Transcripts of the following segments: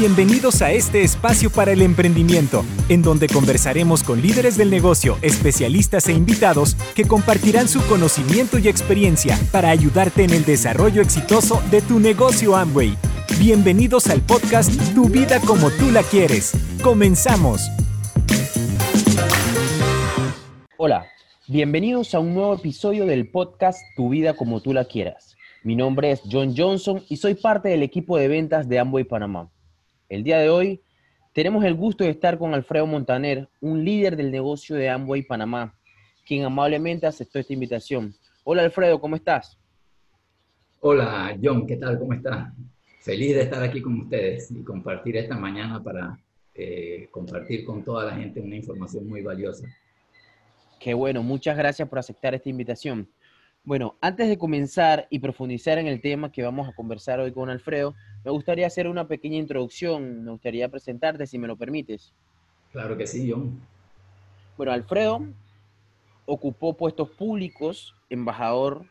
Bienvenidos a este espacio para el emprendimiento, en donde conversaremos con líderes del negocio, especialistas e invitados que compartirán su conocimiento y experiencia para ayudarte en el desarrollo exitoso de tu negocio Amway. Bienvenidos al podcast Tu vida como tú la quieres. Comenzamos. Hola, bienvenidos a un nuevo episodio del podcast Tu vida como tú la quieras. Mi nombre es John Johnson y soy parte del equipo de ventas de Amway Panamá. El día de hoy tenemos el gusto de estar con Alfredo Montaner, un líder del negocio de Amway Panamá, quien amablemente aceptó esta invitación. Hola Alfredo, ¿cómo estás? Hola John, ¿qué tal? ¿Cómo estás? Feliz de estar aquí con ustedes y compartir esta mañana para eh, compartir con toda la gente una información muy valiosa. Qué bueno, muchas gracias por aceptar esta invitación. Bueno, antes de comenzar y profundizar en el tema que vamos a conversar hoy con Alfredo, me gustaría hacer una pequeña introducción, me gustaría presentarte si me lo permites. Claro que sí, John. Bueno, Alfredo ocupó puestos públicos, embajador,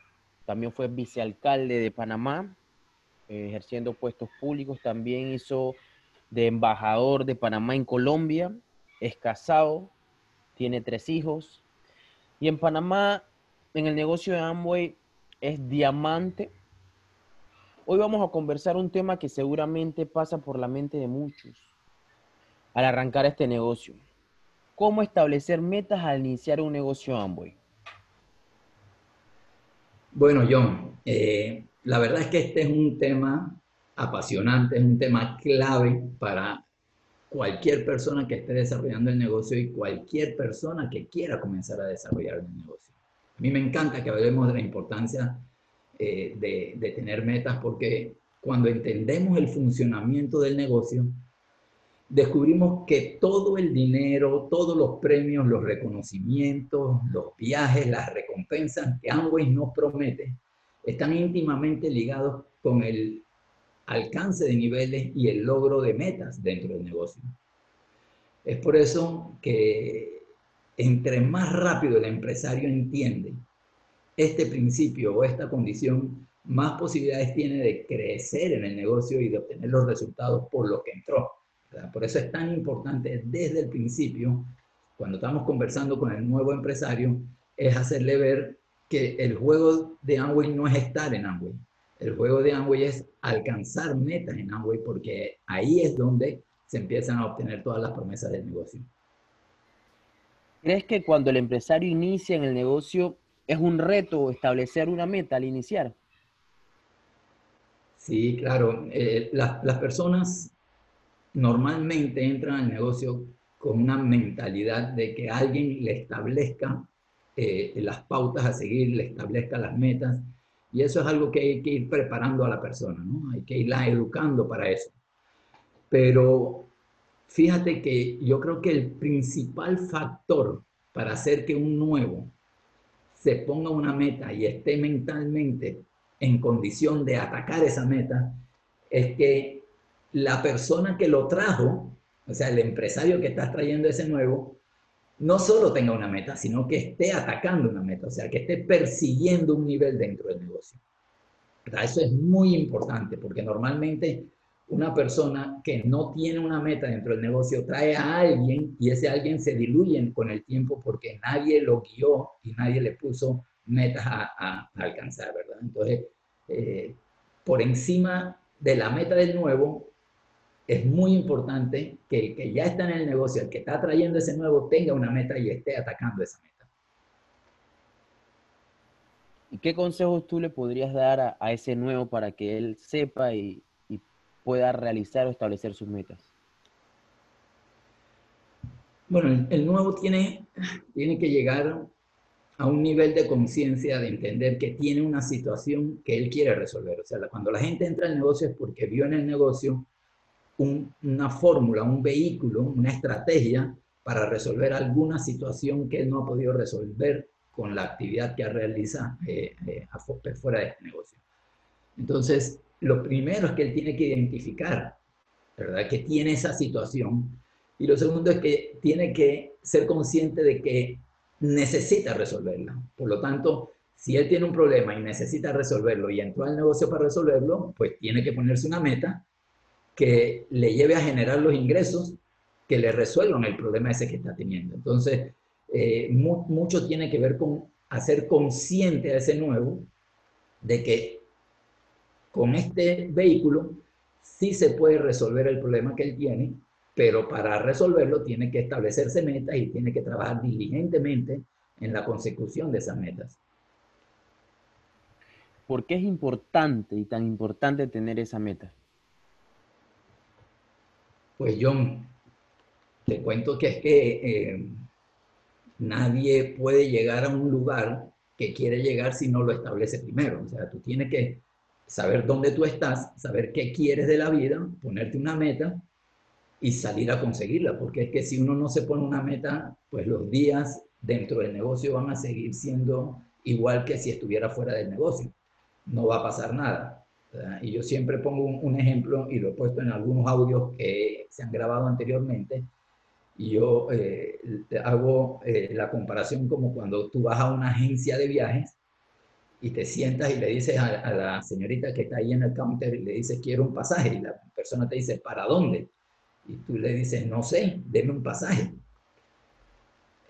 también fue vicealcalde de Panamá, eh, ejerciendo puestos públicos, también hizo de embajador de Panamá en Colombia, es casado, tiene tres hijos, y en Panamá en el negocio de Amway es diamante. Hoy vamos a conversar un tema que seguramente pasa por la mente de muchos al arrancar este negocio. ¿Cómo establecer metas al iniciar un negocio Amway? Bueno, John, eh, la verdad es que este es un tema apasionante, es un tema clave para cualquier persona que esté desarrollando el negocio y cualquier persona que quiera comenzar a desarrollar el negocio. A mí me encanta que hablemos de la importancia eh, de, tener metas porque cuando entendemos el funcionamiento del negocio, descubrimos que todo el dinero, todos los premios, los reconocimientos, los viajes, las recompensas que Amway nos promete, están íntimamente ligados con el alcance de niveles y el logro de metas dentro del negocio. Es por eso que entre más rápido el empresario entiende este principio o esta condición, más posibilidades tiene de crecer en el negocio y de obtener los resultados por lo que entró. Por eso es tan importante desde el principio, cuando estamos conversando con el nuevo empresario, es hacerle ver que el juego de Amway no es estar en Amway. El juego de Amway es alcanzar metas en Amway porque ahí es donde se empiezan a obtener todas las promesas del negocio. ¿Crees que cuando el empresario inicia en el negocio es un reto establecer una meta al iniciar? Sí, claro. Eh, las personas normalmente entran al negocio con una mentalidad de que alguien le establezca eh, las pautas a seguir, le establezca las metas. Y eso es algo que hay que ir preparando a la persona, ¿no? Hay que irla educando para eso. Pero Fíjate que yo creo que el principal factor para hacer que un nuevo se ponga una meta y esté mentalmente en condición de atacar esa meta es que la persona que lo trajo, o sea, el empresario que está trayendo ese nuevo, no solo tenga una meta, sino que esté atacando una meta, o sea, que esté persiguiendo un nivel dentro del negocio. Eso es muy importante porque normalmente una persona que no tiene una meta dentro del negocio trae a alguien y ese alguien se diluye con el tiempo porque nadie lo guió y nadie le puso metas a, alcanzar, ¿verdad? Entonces, eh, por encima de la meta del nuevo, es muy importante que el que ya está en el negocio, el que está trayendo ese nuevo, tenga una meta y esté atacando esa meta. ¿Y qué consejos tú le podrías dar a, a ese nuevo para que él sepa y, pueda realizar o establecer sus metas? Bueno, el, nuevo tiene, tiene que llegar a un nivel de conciencia, de entender que tiene una situación que él quiere resolver. O sea, cuando la gente entra al negocio es porque vio en el negocio una fórmula, un vehículo, una estrategia para resolver alguna situación que no ha podido resolver con la actividad que realiza eh, eh, fuera de este negocio. Entonces, lo primero es que él tiene que identificar, ¿verdad? Que tiene esa situación. Y lo segundo es que tiene que ser consciente de que necesita resolverla. Por lo tanto, si él tiene un problema y necesita resolverlo y entró al negocio para resolverlo, pues tiene que ponerse una meta que le lleve a generar los ingresos que le resuelvan el problema ese que está teniendo. Entonces, eh, mucho tiene que ver con hacer consciente a ese nuevo de que con este vehículo sí se puede resolver el problema que él tiene, pero para resolverlo tiene que establecerse metas y tiene que trabajar diligentemente en la consecución de esas metas. ¿Por qué es importante y tan importante tener esa meta? Pues John, te cuento que es que eh, nadie puede llegar a un lugar que quiere llegar si no lo establece primero. O sea, tú tienes que saber dónde tú estás, saber qué quieres de la vida, ponerte una meta y salir a conseguirla, porque es que si uno no se pone una meta, pues los días dentro del negocio van a seguir siendo igual que si estuviera fuera del negocio. No va a pasar nada. Y yo siempre pongo un, ejemplo y lo he puesto en algunos audios que se han grabado anteriormente. Y yo eh, hago eh, la comparación como cuando tú vas a una agencia de viajes y te sientas y le dices a, la señorita que está ahí en el counter y le dices, quiero un pasaje. Y la persona te dice, ¿para dónde? Y tú le dices, no sé, deme un pasaje.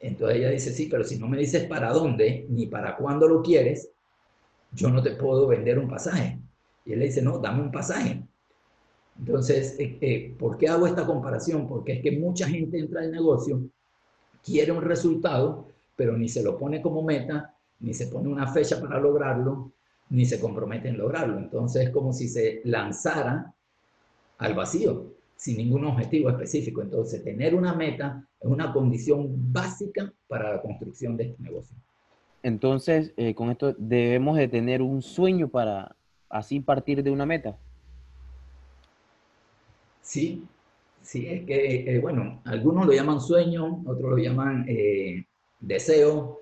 Entonces ella dice, sí, pero si no me dices para dónde ni para cuándo lo quieres, yo no te puedo vender un pasaje. Y él le dice, no, dame un pasaje. Entonces, eh, eh, ¿por qué hago esta comparación? Porque es que mucha gente entra al negocio, quiere un resultado, pero ni se lo pone como meta, ni se pone una fecha para lograrlo, ni se compromete en lograrlo. Entonces es como si se lanzara al vacío, sin ningún objetivo específico. Entonces, tener una meta es una condición básica para la construcción de este negocio. Entonces, eh, con esto debemos de tener un sueño para así partir de una meta. Sí, sí, es que, eh, bueno, algunos lo llaman sueño, otros lo llaman eh, deseo,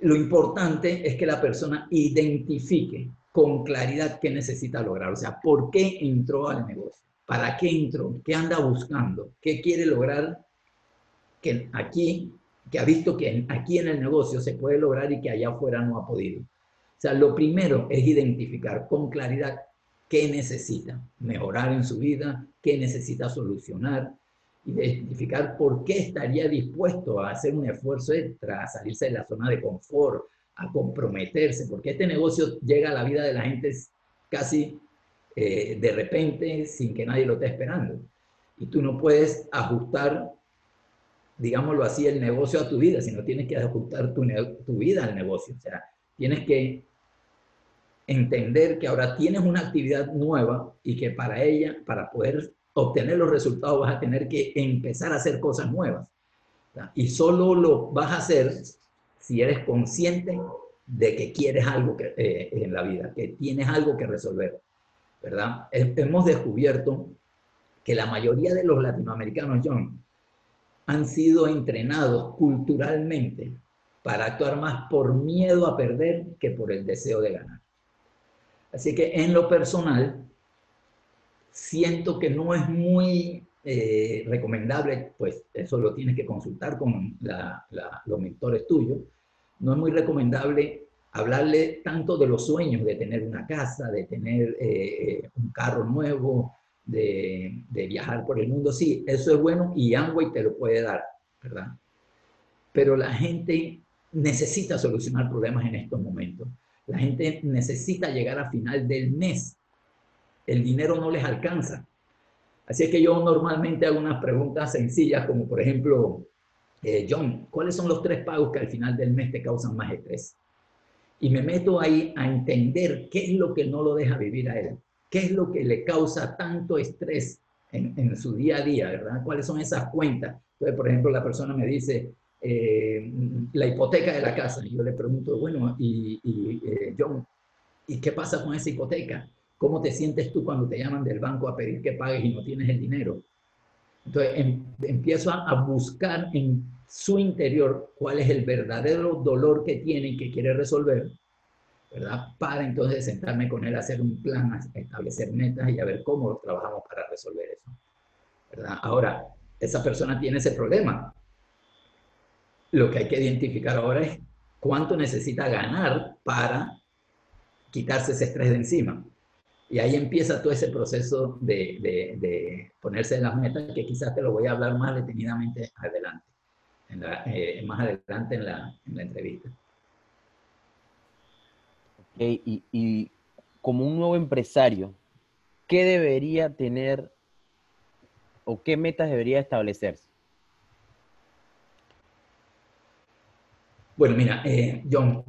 lo importante es que la persona identifique con claridad qué necesita lograr, o sea, por qué entró al negocio, para qué entró, qué anda buscando, qué quiere lograr que aquí, que ha visto que aquí en el negocio se puede lograr y que allá afuera no ha podido. O sea, lo primero es identificar con claridad qué necesita mejorar en su vida, qué necesita solucionar, identificar por qué estaría dispuesto a hacer un esfuerzo extra, a salirse de la zona de confort, a comprometerse, porque este negocio llega a la vida de la gente casi eh, de repente sin que nadie lo esté esperando. Y tú no puedes ajustar, digámoslo así, el negocio a tu vida, sino tienes que ajustar tu, tu vida al negocio. O sea, tienes que entender que ahora tienes una actividad nueva y que para ella, para poder obtener los resultados vas a tener que empezar a hacer cosas nuevas. Y solo lo vas a hacer si eres consciente de que quieres algo que, eh, en la vida, que tienes algo que resolver. ¿Verdad? Hemos descubierto que la mayoría de los latinoamericanos, John, han sido entrenados culturalmente para actuar más por miedo a perder que por el deseo de ganar. Así que en lo personal, siento que no es muy eh, recomendable, pues eso lo tienes que consultar con los mentores tuyos, no es muy recomendable hablarle tanto de los sueños de tener una casa, de tener eh, un carro nuevo, de, de, viajar por el mundo. Sí, eso es bueno y Amway te lo puede dar, ¿verdad? Pero la gente necesita solucionar problemas en estos momentos. La gente necesita llegar a final del mes el dinero no les alcanza. Así es que yo normalmente hago unas preguntas sencillas como por ejemplo, eh, John, ¿cuáles son los tres pagos que al final del mes te causan más estrés? Y me meto ahí a entender qué es lo que no lo deja vivir a él, qué es lo que le causa tanto estrés en, su día a día, ¿verdad? ¿Cuáles son esas cuentas? Entonces, por ejemplo, la persona me dice, eh, la hipoteca de la casa. Y yo le pregunto, bueno, y, eh, John, ¿y qué pasa con esa hipoteca? ¿Cómo te sientes tú cuando te llaman del banco a pedir que pagues y no tienes el dinero? Entonces em, empiezo a, buscar en su interior cuál es el verdadero dolor que tiene y que quiere resolver, ¿verdad? Para entonces sentarme con él a hacer un plan, a establecer metas y a ver cómo trabajamos para resolver eso, ¿verdad? Ahora, esa persona tiene ese problema. Lo que hay que identificar ahora es cuánto necesita ganar para quitarse ese estrés de encima. Y ahí empieza todo ese proceso de, de, de ponerse las metas, que quizás te lo voy a hablar más detenidamente adelante, eh, más adelante en la, en la entrevista. Okay, y, y como un nuevo empresario, ¿qué debería tener o qué metas debería establecerse? Bueno, mira, eh, John,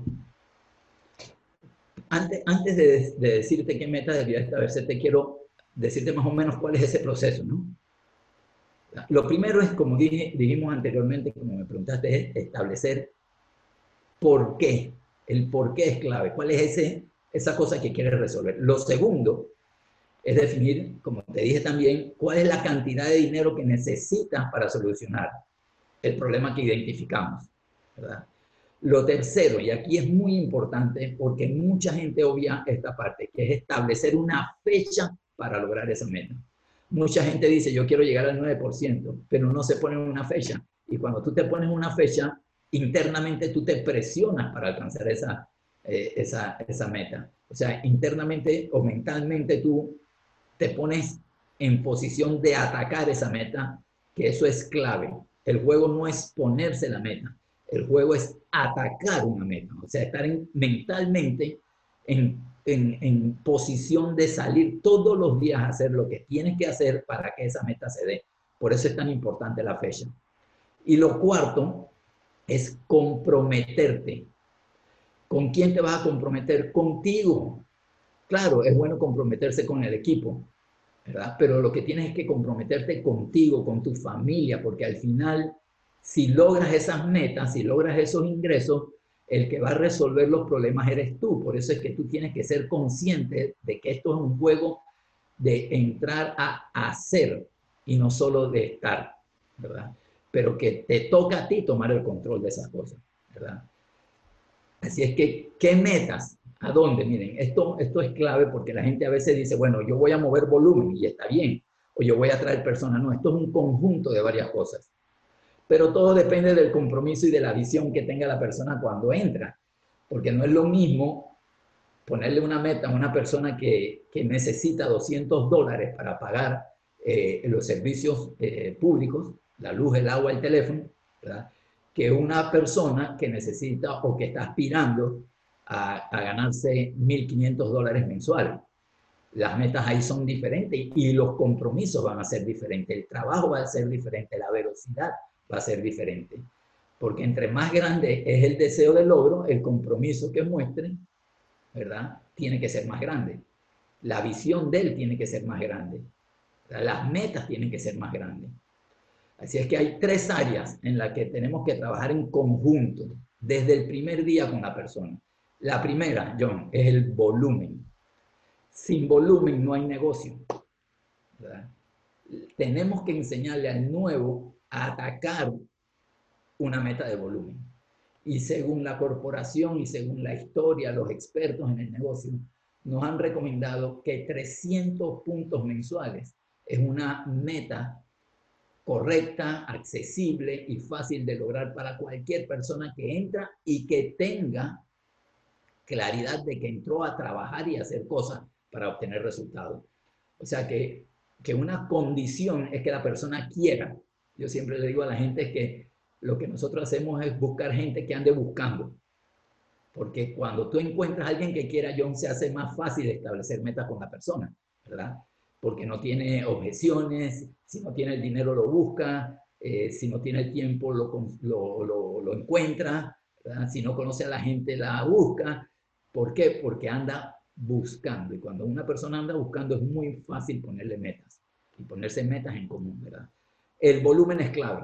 antes, antes de, decirte qué meta debería establecer, te quiero decirte más o menos cuál es ese proceso, ¿no? Lo primero es, como dije, dijimos anteriormente, como me preguntaste, es establecer por qué. El por qué es clave. ¿Cuál es ese, esa cosa que quieres resolver? Lo segundo es definir, como te dije también, cuál es la cantidad de dinero que necesitas para solucionar el problema que identificamos. ¿verdad? Lo tercero, y aquí es muy importante porque mucha gente obvia esta parte, que es establecer una fecha para lograr esa meta. Mucha gente dice, yo quiero llegar al 9%, pero no se pone una fecha. Y cuando tú te pones una fecha, internamente tú te presionas para alcanzar esa, eh, esa, esa meta. O sea, internamente o mentalmente tú te pones en posición de atacar esa meta, que eso es clave. El juego no es ponerse la meta, el juego es atacar una meta, o sea, estar mentalmente en, en, posición de salir todos los días a hacer lo que tienes que hacer para que esa meta se dé. Por eso es tan importante la fecha. Y lo cuarto es comprometerte. ¿Con quién te vas a comprometer? Contigo. Claro, es bueno comprometerse con el equipo, ¿verdad? Pero lo que tienes es que comprometerte contigo, con tu familia, porque al final si logras esas metas, si logras esos ingresos, el que va a resolver los problemas eres tú. Por eso es que tú tienes que ser consciente de que esto es un juego de entrar a hacer y no solo de estar, ¿verdad? Pero que te toca a ti tomar el control de esas cosas, ¿verdad? Así es que, ¿qué metas? ¿A dónde? Miren, esto, esto es clave porque la gente a veces dice, bueno, yo voy a mover volumen y está bien, o yo voy a traer personas. No, esto es un conjunto de varias cosas pero todo depende del compromiso y de la visión que tenga la persona cuando entra, porque no es lo mismo ponerle una meta a una persona que, necesita 200 dólares para pagar eh, los servicios eh, públicos, la luz, el agua, el teléfono, que una persona que necesita o que está aspirando a, a ganarse 1.500 dólares mensuales. Las metas ahí son diferentes y los compromisos van a ser diferentes, el trabajo va a ser diferente, la velocidad va a ser diferente. Porque entre más grande es el deseo de logro, el compromiso que muestren, ¿verdad? Tiene que ser más grande. La visión de él tiene que ser más grande. Las metas tienen que ser más grandes. Así es que hay tres áreas en las que tenemos que trabajar en conjunto desde el primer día con la persona. La primera, John, es el volumen. Sin volumen no hay negocio. Tenemos que enseñarle al nuevo atacar una meta de volumen. Y según la corporación y según la historia, los expertos en el negocio nos han recomendado que 300 puntos mensuales es una meta correcta, accesible y fácil de lograr para cualquier persona que entra y que tenga claridad de que entró a trabajar y hacer cosas para obtener resultados. O sea que, que una condición es que la persona quiera yo siempre le digo a la gente que lo que nosotros hacemos es buscar gente que ande buscando. Porque cuando tú encuentras a alguien que quiera, John, se hace más fácil establecer metas con la persona, ¿verdad? Porque no tiene objeciones, si no tiene el dinero lo busca, eh, si no tiene el tiempo lo, lo, lo, encuentra, si no conoce a la gente la busca. ¿Por qué? Porque anda buscando. Y cuando una persona anda buscando es muy fácil ponerle metas y ponerse metas en común, ¿verdad? El volumen es clave.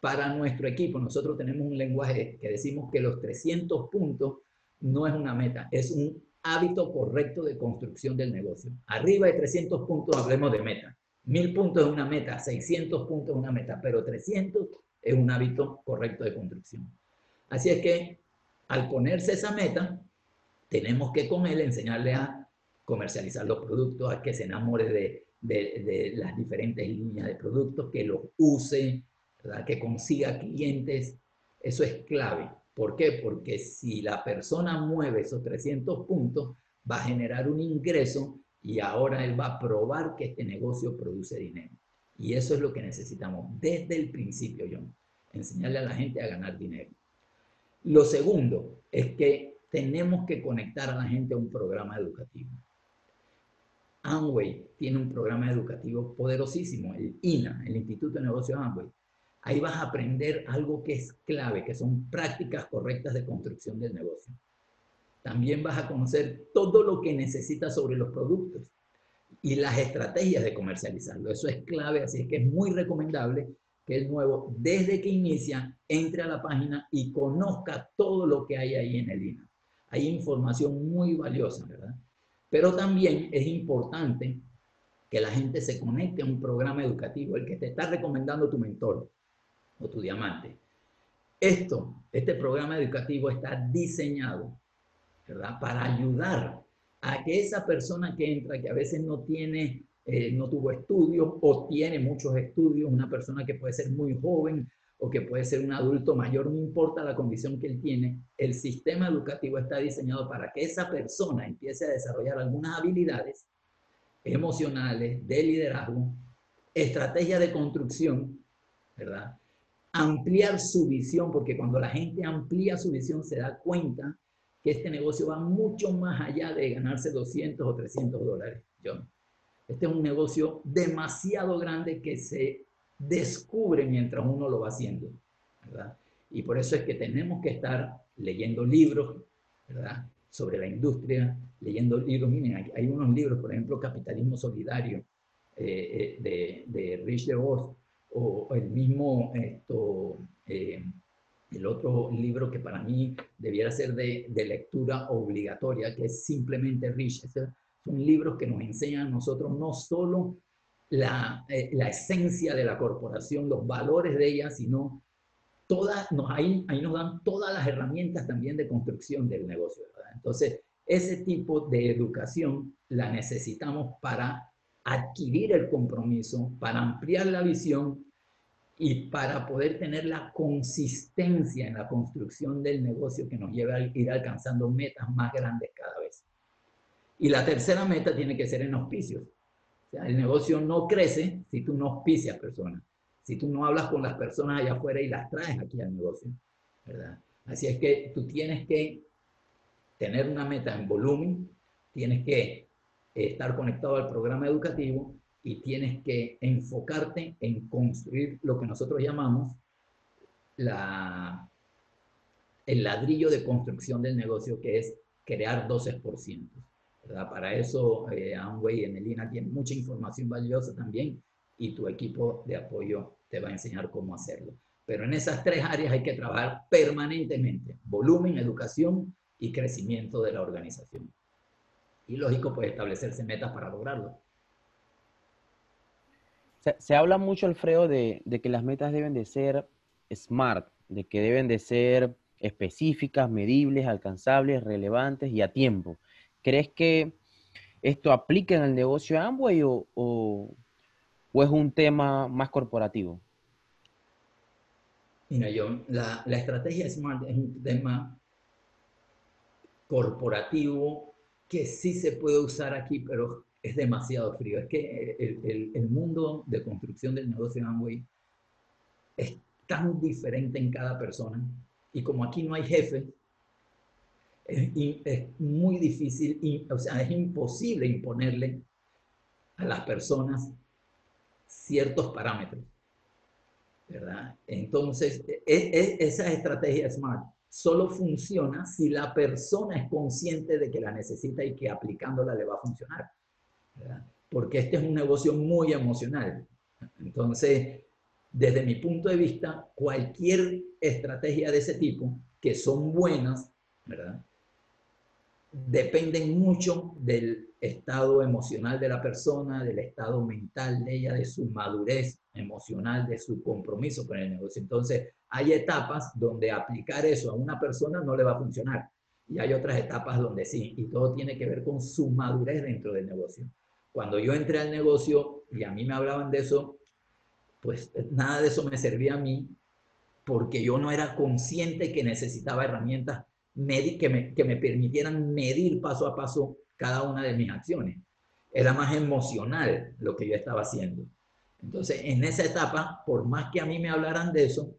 Para nuestro equipo, nosotros tenemos un lenguaje que decimos que los 300 puntos no es una meta, es un hábito correcto de construcción del negocio. Arriba de 300 puntos hablemos de meta. 1000 puntos es una meta, 600 puntos es una meta, pero 300 es un hábito correcto de construcción. Así es que al ponerse esa meta, tenemos que con él enseñarle a comercializar los productos, a que se enamore de, de, las diferentes líneas de productos, que los use, que consiga clientes. Eso es clave. ¿Por qué? Porque si la persona mueve esos 300 puntos, va a generar un ingreso y ahora él va a probar que este negocio produce dinero. Y eso es lo que necesitamos desde el principio, John, enseñarle a la gente a ganar dinero. Lo segundo es que tenemos que conectar a la gente a un programa educativo. Amway tiene un programa educativo poderosísimo, el INA, el Instituto de Negocios Amway. Ahí vas a aprender algo que es clave, que son prácticas correctas de construcción del negocio. También vas a conocer todo lo que necesitas sobre los productos y las estrategias de comercializarlo. Eso es clave, así es que es muy recomendable que el nuevo, desde que inicia, entre a la página y conozca todo lo que hay ahí en el INA. Hay información muy valiosa, ¿verdad? Pero también es importante que la gente se conecte a un programa educativo, el que te está recomendando tu mentor o tu diamante. Esto, este programa educativo está diseñado ¿verdad? Para ayudar a que esa persona que entra, que a veces no tiene, eh, no tuvo estudios o tiene muchos estudios, una persona que puede ser muy joven o que puede ser un adulto mayor, no importa la condición que él tiene, el sistema educativo está diseñado para que esa persona empiece a desarrollar algunas habilidades emocionales, de liderazgo, estrategia de construcción, ¿verdad? Ampliar su visión, porque cuando la gente amplía su visión se da cuenta que este negocio va mucho más allá de ganarse 200 o 300 dólares, John. Este es un negocio demasiado grande que se descubre mientras uno lo va haciendo, ¿verdad? Y por eso es que tenemos que estar leyendo libros, ¿verdad? Sobre la industria, leyendo libros. Miren, hay unos libros, por ejemplo, Capitalismo Solidario, eh, eh, de, de Rich DeVos, o el mismo esto, eh, el otro libro que para mí debiera ser de, lectura obligatoria, que es simplemente Rich. Son libros que nos enseñan a nosotros no solo la, eh, la esencia de la corporación, los valores de ella, sino todas, nos, ahí, ahí nos dan todas las herramientas también de construcción del negocio. Entonces, ese tipo de educación la necesitamos para adquirir el compromiso, para ampliar la visión y para poder tener la consistencia en la construcción del negocio que nos lleve a ir alcanzando metas más grandes cada vez. Y la tercera meta tiene que ser en auspicios. El negocio no crece si tú no auspicias personas, si tú no hablas con las personas allá afuera y las traes aquí al negocio, ¿verdad? Así es que tú tienes que tener una meta en volumen, tienes que estar conectado al programa educativo y tienes que enfocarte en construir lo que nosotros llamamos la, el ladrillo de construcción del negocio, que es crear 12%. Para eso eh, Amway y Emelina tienen mucha información valiosa también y tu equipo de apoyo te va a enseñar cómo hacerlo. Pero en esas tres áreas hay que trabajar permanentemente, volumen, educación y crecimiento de la organización. Y lógico, pues establecerse metas para lograrlo. Se, habla mucho, Alfredo, de, que las metas deben de ser smart, de que deben de ser específicas, medibles, alcanzables, relevantes y a tiempo. ¿Crees que esto aplica en el negocio Amway o, es un tema más corporativo? Mira, yo, la, la estrategia SMART es un tema corporativo que sí se puede usar aquí, pero es demasiado frío. Es que el, mundo de construcción del negocio de Amway es tan diferente en cada persona. Y como aquí no hay jefe, es, muy difícil, o sea, es imposible imponerle a las personas ciertos parámetros. ¿verdad? Entonces, e, e, esa estrategia SMART solo funciona si la persona es consciente de que la necesita y que aplicándola le va a funcionar porque este es un negocio muy emocional. Entonces, desde mi punto de vista, cualquier estrategia de ese tipo, que son buenas, ¿verdad? Dependen mucho del estado emocional de la persona, del estado mental de ella, de su madurez emocional, de su compromiso con el negocio. Entonces, hay etapas donde aplicar eso a una persona no le va a funcionar. Y hay otras etapas donde sí. Y todo tiene que ver con su madurez dentro del negocio. Cuando yo entré al negocio y a mí me hablaban de eso, pues nada de eso me servía a mí porque yo no era consciente que necesitaba herramientas que me, que me permitieran medir paso a paso cada una de mis acciones. era más emocional lo que yo estaba haciendo. Entonces, en esa etapa, por más que a mí me hablaran de eso,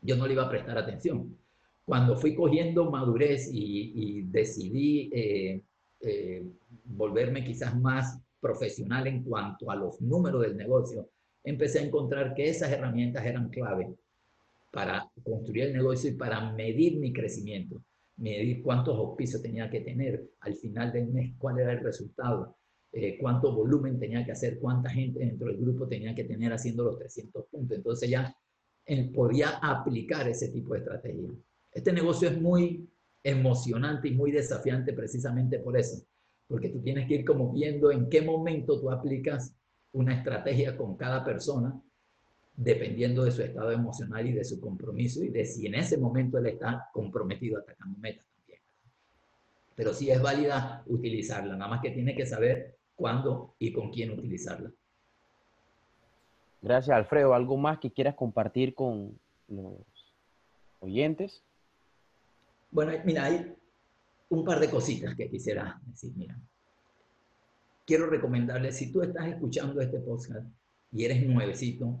yo no le iba a prestar atención. Cuando fui cogiendo madurez y, decidí eh, eh, volverme quizás más profesional en cuanto a los números del negocio, empecé a encontrar que esas herramientas eran clave para construir el negocio y para medir mi crecimiento, medir cuántos auspicios tenía que tener al final del mes, cuál era el resultado, eh, cuánto volumen tenía que hacer, cuánta gente dentro del grupo tenía que tener haciendo los 300 puntos. Entonces ya podía aplicar ese tipo de estrategia. Este negocio es muy emocionante y muy desafiante precisamente por eso, porque tú tienes que ir como viendo en qué momento tú aplicas una estrategia con cada persona, dependiendo de su estado emocional y de su compromiso y de si en ese momento él está comprometido atacando metas también. Pero sí es válida utilizarla, nada más que tiene que saber cuándo y con quién utilizarla. Gracias, Alfredo. ¿Algo más que quieras compartir con los oyentes? Bueno, mira, hay un par de cositas que quisiera decir. Mira, quiero recomendarles, si tú estás escuchando este podcast y eres nuevecito,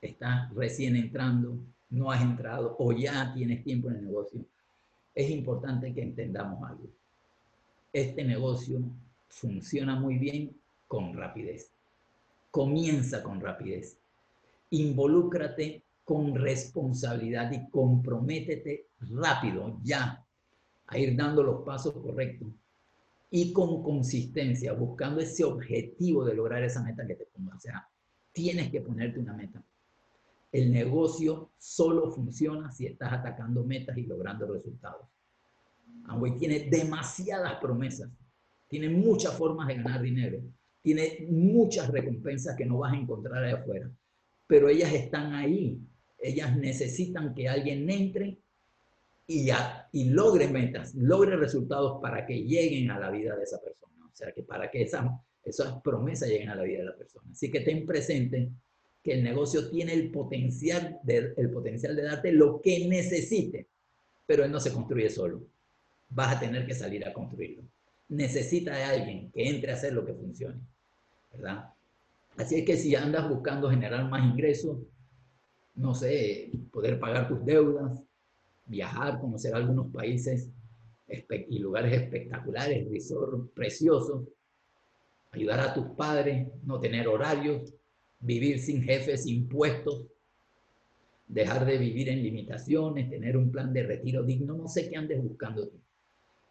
estás recién entrando, no has entrado o ya tienes tiempo en el negocio, es importante que entendamos algo. Este negocio funciona muy bien con rapidez. Comienza con rapidez. Involúcrate con responsabilidad y comprométete rápido, ya, a ir dando los pasos correctos y con consistencia, buscando ese objetivo de lograr esa meta que te pongas. O sea, tienes que ponerte una meta. El negocio solo funciona si estás atacando metas y logrando resultados. Amway tiene demasiadas promesas, tiene muchas formas de ganar dinero, tiene muchas recompensas que no vas a encontrar allá afuera, pero ellas están ahí. Ellas necesitan que alguien entre y, logre metas, logre resultados para que lleguen a la vida de esa persona. O sea, que para que esas, esas promesas lleguen a la vida de la persona. Así que ten presente que el negocio tiene el potencial de, el potencial de darte lo que necesite, pero él no se construye solo. Vas a tener que salir a construirlo. Necesita de alguien que entre a hacer lo que funcione, ¿verdad? Así es que si andas buscando generar más ingresos, no sé, poder pagar tus deudas, viajar, conocer algunos países y lugares espectaculares, resort preciosos, ayudar a tus padres, no tener horarios, vivir sin jefes impuestos, dejar de vivir en limitaciones, tener un plan de retiro digno, no sé qué andes buscando.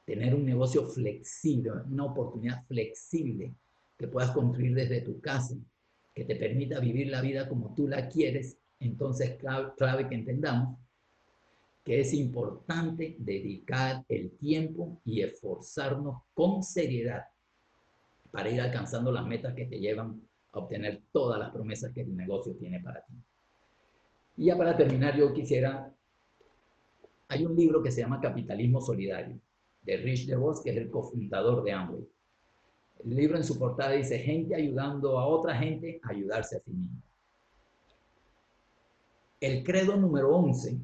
Tener un negocio flexible, una oportunidad flexible que puedas construir desde tu casa, que te permita vivir la vida como tú la quieres, entonces clave, clave que entendamos que es importante dedicar el tiempo y esforzarnos con seriedad para ir alcanzando las metas que te llevan obtener todas las promesas que el negocio tiene para ti. Y ya para terminar, yo quisiera, hay un libro que se llama Capitalismo Solidario, de Rich DeVos, que es el cofundador de Amway. El libro en su portada dice, gente ayudando a otra gente a ayudarse a sí mismo. El credo número 11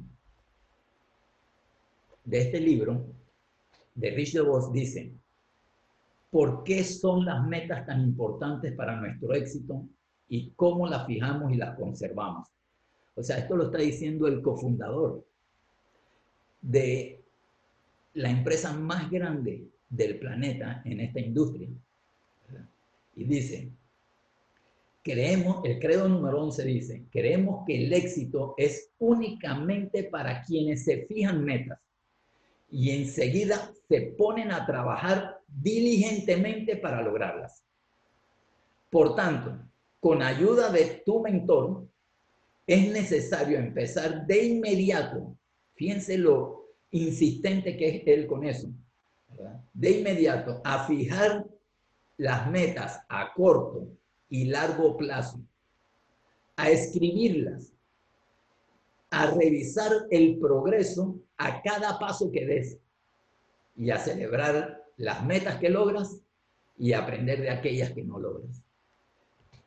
de este libro, de Rich DeVos, dice, ¿por qué son las metas tan importantes para nuestro éxito y cómo las fijamos y las conservamos? O sea, esto lo está diciendo el cofundador de la empresa más grande del planeta en esta industria. Y dice, creemos, el credo número 11 dice, creemos que el éxito es únicamente para quienes se fijan metas y enseguida se ponen a trabajar diligentemente para lograrlas. Por tanto, con ayuda de tu mentor, es necesario empezar de inmediato, fíjense lo insistente que es él con eso, de inmediato a fijar las metas a corto y largo plazo, a escribirlas, a revisar el progreso a cada paso que des y a celebrar las metas que logras y aprender de aquellas que no logras.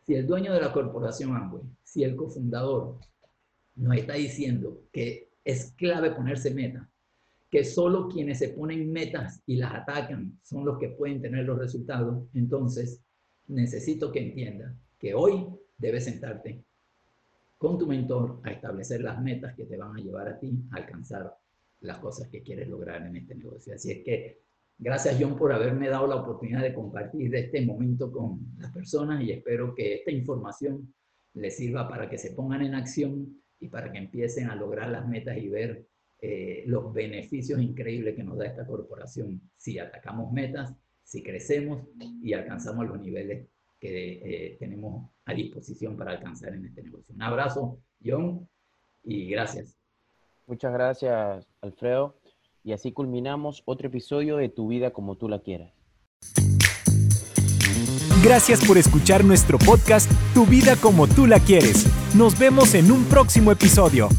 Si el dueño de la corporación Amway, si el cofundador nos está diciendo que es clave ponerse meta, que solo quienes se ponen metas y las atacan son los que pueden tener los resultados, entonces necesito que entiendas que hoy debes sentarte con tu mentor a establecer las metas que te van a llevar a ti a alcanzar las cosas que quieres lograr en este negocio. Así es que gracias John por haberme dado la oportunidad de compartir este momento con las personas y espero que esta información les sirva para que se pongan en acción y para que empiecen a lograr las metas y ver eh, los beneficios increíbles que nos da esta corporación si atacamos metas, si crecemos y alcanzamos los niveles que eh, tenemos a disposición para alcanzar en este negocio. Un abrazo, John, y gracias. Muchas gracias, Alfredo. Y así culminamos otro episodio de Tu vida como tú la quieras. Gracias por escuchar nuestro podcast Tu vida como tú la quieres. Nos vemos en un próximo episodio.